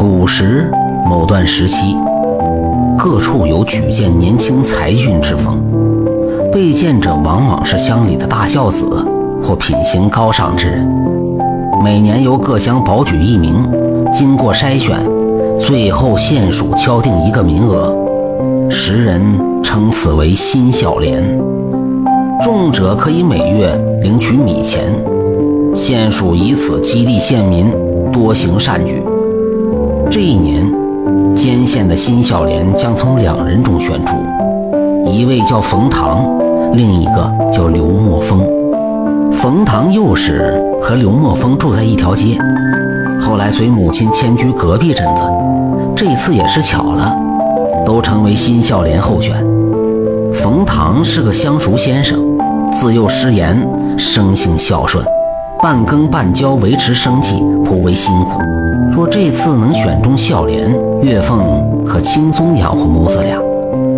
古时某段时期，各处有举荐年轻才俊之风，被荐者往往是乡里的大孝子或品行高尚之人。每年由各乡保举一名，经过筛选，最后县署敲定一个名额，时人称此为新孝廉。中者可以每月领取米钱，县署以此激励县民多行善举。这一年，监县的新孝廉将从两人中选出，一位叫冯唐，另一个叫刘墨风。冯唐幼时和刘墨风住在一条街，后来随母亲迁居隔壁镇子，这次也是巧了，都成为新孝廉候选。冯唐是个乡塾先生，自幼失言，生性孝顺，半耕半教维持生计颇为辛苦。若这次能选中孝廉，岳凤可轻松养活母子俩。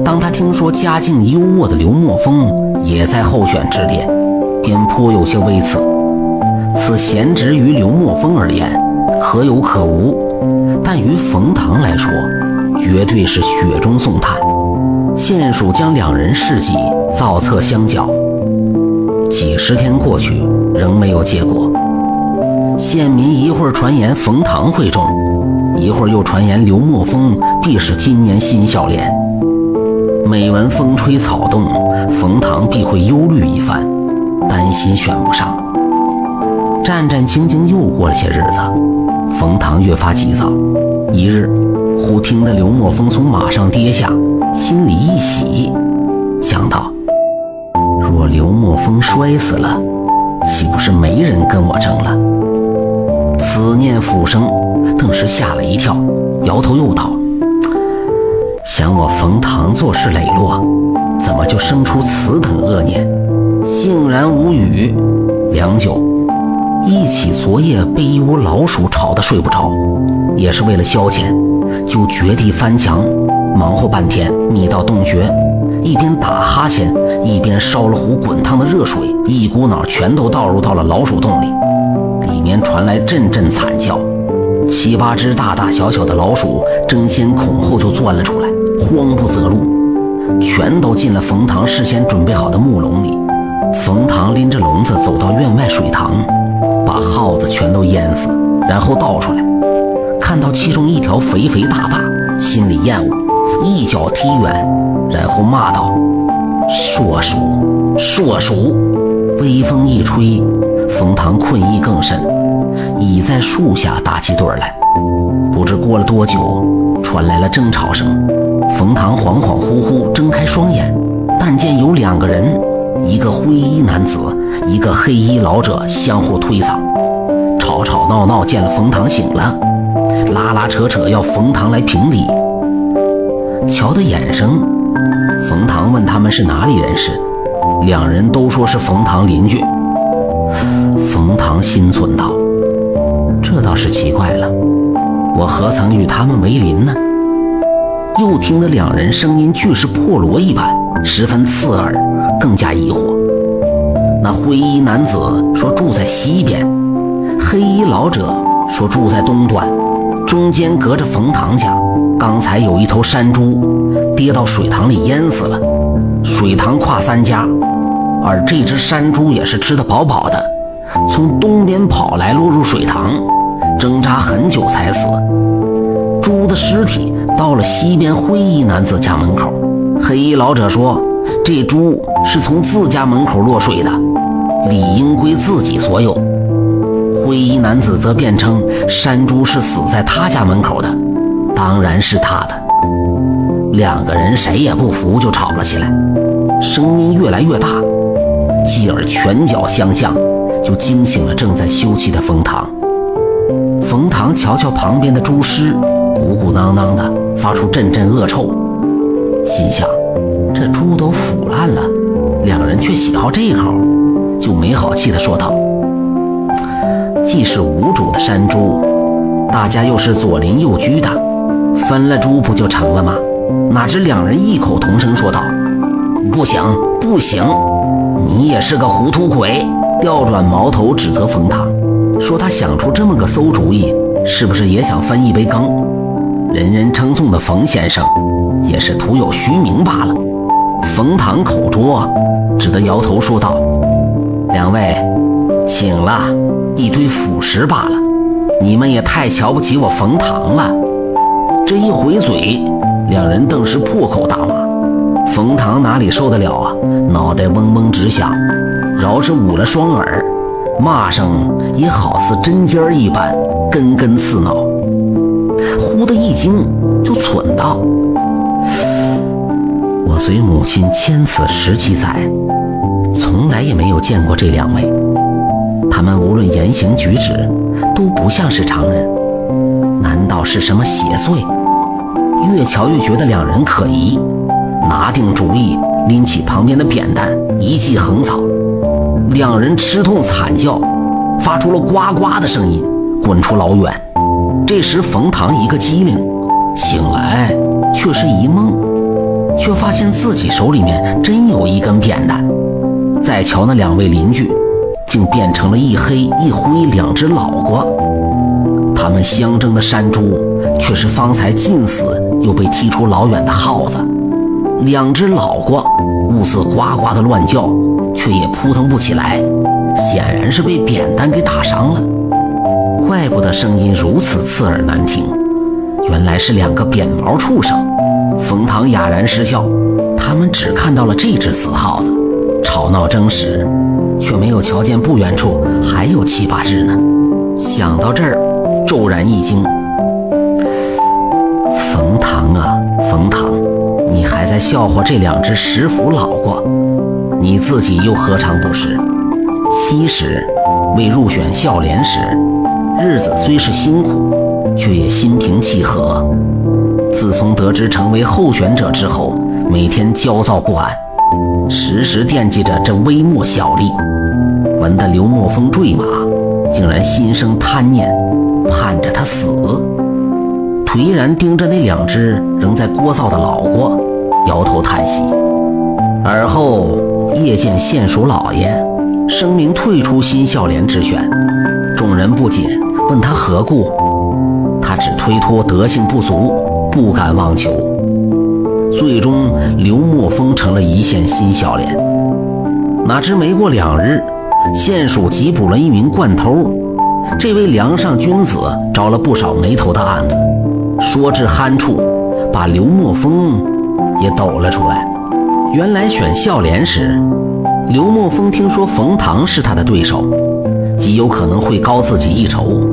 当他听说家境优渥的刘墨风也在候选之列，便颇有些微词。此贤侄于刘墨风而言，可有可无；但于冯唐来说，绝对是雪中送炭。县署将两人事迹造册相较，几十天过去，仍没有结果。县民一会儿传言冯唐会中，一会儿又传言刘墨风必是今年新孝廉。每闻风吹草动，冯唐必会忧虑一番，担心选不上。战战兢兢又过了些日子，冯唐越发急躁。一日，忽听得刘墨风从马上跌下，心里一喜，想到：若刘墨风摔死了，岂不是没人跟我争了？思念浮生，顿时吓了一跳，摇头又道：“想我冯唐做事磊落，怎么就生出此等恶念？”悻然无语。良久，忆起昨夜被一窝老鼠吵得睡不着，也是为了消遣，就掘地翻墙，忙活半天，觅到洞穴，一边打哈欠，一边烧了壶滚烫的热水，一股脑全都倒入到了老鼠洞里。传来阵阵惨叫，七八只大大小小的老鼠争先恐后就钻了出来，慌不择路，全都进了冯唐事先准备好的木笼里。冯唐拎着笼子走到院外水塘，把耗子全都淹死，然后倒出来，看到其中一条肥肥大大，心里厌恶，一脚踢远，然后骂道：“硕鼠，硕鼠！”微风一吹。冯唐困意更甚，倚在树下打起盹来。不知过了多久，传来了争吵声。冯唐恍恍惚惚睁开双眼，但见有两个人，一个灰衣男子，一个黑衣老者相互推搡，吵吵闹闹。见了冯唐醒了，拉拉扯扯要冯唐来评理。瞧得眼生，冯唐问他们是哪里人士，两人都说是冯唐邻居。冯唐心忖道：“这倒是奇怪了，我何曾与他们为邻呢？”又听得两人声音俱是破锣一般，十分刺耳，更加疑惑。那灰衣男子说住在西边，黑衣老者说住在东端，中间隔着冯唐家。刚才有一头山猪跌到水塘里淹死了，水塘跨三家，而这只山猪也是吃得饱饱的。从东边跑来，落入水塘，挣扎很久才死。猪的尸体到了西边灰衣男子家门口，黑衣老者说：“这猪是从自家门口落水的，理应归自己所有。”灰衣男子则辩称山猪是死在他家门口的，当然是他的。两个人谁也不服，就吵了起来，声音越来越大，继而拳脚相向。就惊醒了正在休息的冯唐。冯唐瞧瞧旁边的猪尸，鼓鼓囊囊的，发出阵阵恶臭，心想：这猪都腐烂了，两人却喜好这口，就没好气的说道：“既是无主的山猪，大家又是左邻右居的，分了猪不就成了吗？”哪知两人异口同声说道：“不行，不行，你也是个糊涂鬼。”调转矛头指责冯唐，说他想出这么个馊主意，是不是也想分一杯羹？人人称颂的冯先生，也是徒有虚名罢了。冯唐口拙，只得摇头说道：“两位，请了，一堆腐食罢了。你们也太瞧不起我冯唐了。”这一回嘴，两人顿时破口大骂。冯唐哪里受得了啊？脑袋嗡嗡直响，饶是捂了双耳，骂声也好似针尖儿一般，根根刺脑。忽的一惊，就蠢道：“我随母亲千此十七载，从来也没有见过这两位。他们无论言行举止，都不像是常人。难道是什么邪祟？越瞧越觉得两人可疑。”拿定主意，拎起旁边的扁担，一记横扫，两人吃痛惨叫，发出了呱呱的声音，滚出老远。这时，冯唐一个机灵，醒来却是一梦，却发现自己手里面真有一根扁担。再瞧那两位邻居，竟变成了一黑一灰两只老瓜。他们相争的山猪，却是方才近死又被踢出老远的耗子。两只老瓜兀自呱呱的乱叫，却也扑腾不起来，显然是被扁担给打伤了。怪不得声音如此刺耳难听，原来是两个扁毛畜生。冯唐哑然失笑，他们只看到了这只死耗子，吵闹争食，却没有瞧见不远处还有七八只呢。想到这儿，骤然一惊。冯唐啊，冯唐！在笑话这两只食腐老瓜，你自己又何尝不是？昔时为入选孝廉时，日子虽是辛苦，却也心平气和。自从得知成为候选者之后，每天焦躁不安，时时惦记着这微末小利。闻得刘墨风坠马，竟然心生贪念，盼着他死。颓然盯着那两只仍在聒噪的老瓜，摇头叹息。而后夜见县署老爷声明退出新孝廉之选，众人不解，问他何故，他只推脱德性不足，不敢妄求。最终，刘墨风成了一线新孝廉。哪知没过两日，县署缉捕了一名惯偷，这位梁上君子招了不少没头的案子。说至酣处，把刘墨风也抖了出来。原来选孝廉时，刘墨风听说冯唐是他的对手，极有可能会高自己一筹。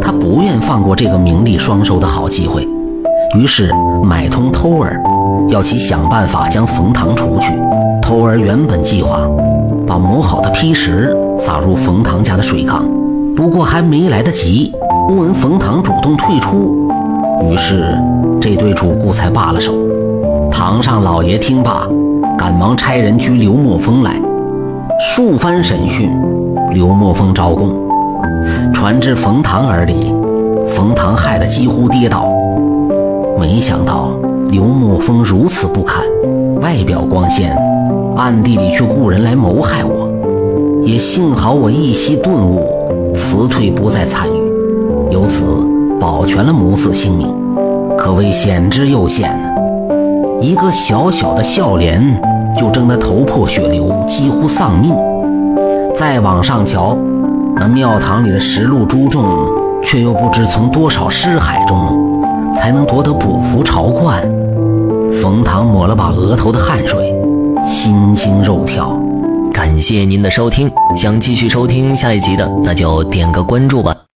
他不愿放过这个名利双收的好机会，于是买通偷儿，要其想办法将冯唐除去。偷儿原本计划把磨好的砒石撒入冯唐家的水缸，不过还没来得及，忽闻冯唐主动退出。于是，这对主顾才罢了手。堂上老爷听罢，赶忙差人拘刘墨风来，数番审讯，刘墨风招供，传至冯唐耳里，冯唐害得几乎跌倒。没想到刘墨风如此不堪，外表光鲜，暗地里却雇人来谋害我。也幸好我一夕顿悟，辞退不再参与，由此。保全了母子性命，可谓险之又险。一个小小的笑脸就争得头破血流，几乎丧命。再往上瞧，那庙堂里的十路诸众，却又不知从多少尸海中才能夺得补服朝冠。冯唐抹了把额头的汗水，心惊肉跳。感谢您的收听，想继续收听下一集的，那就点个关注吧。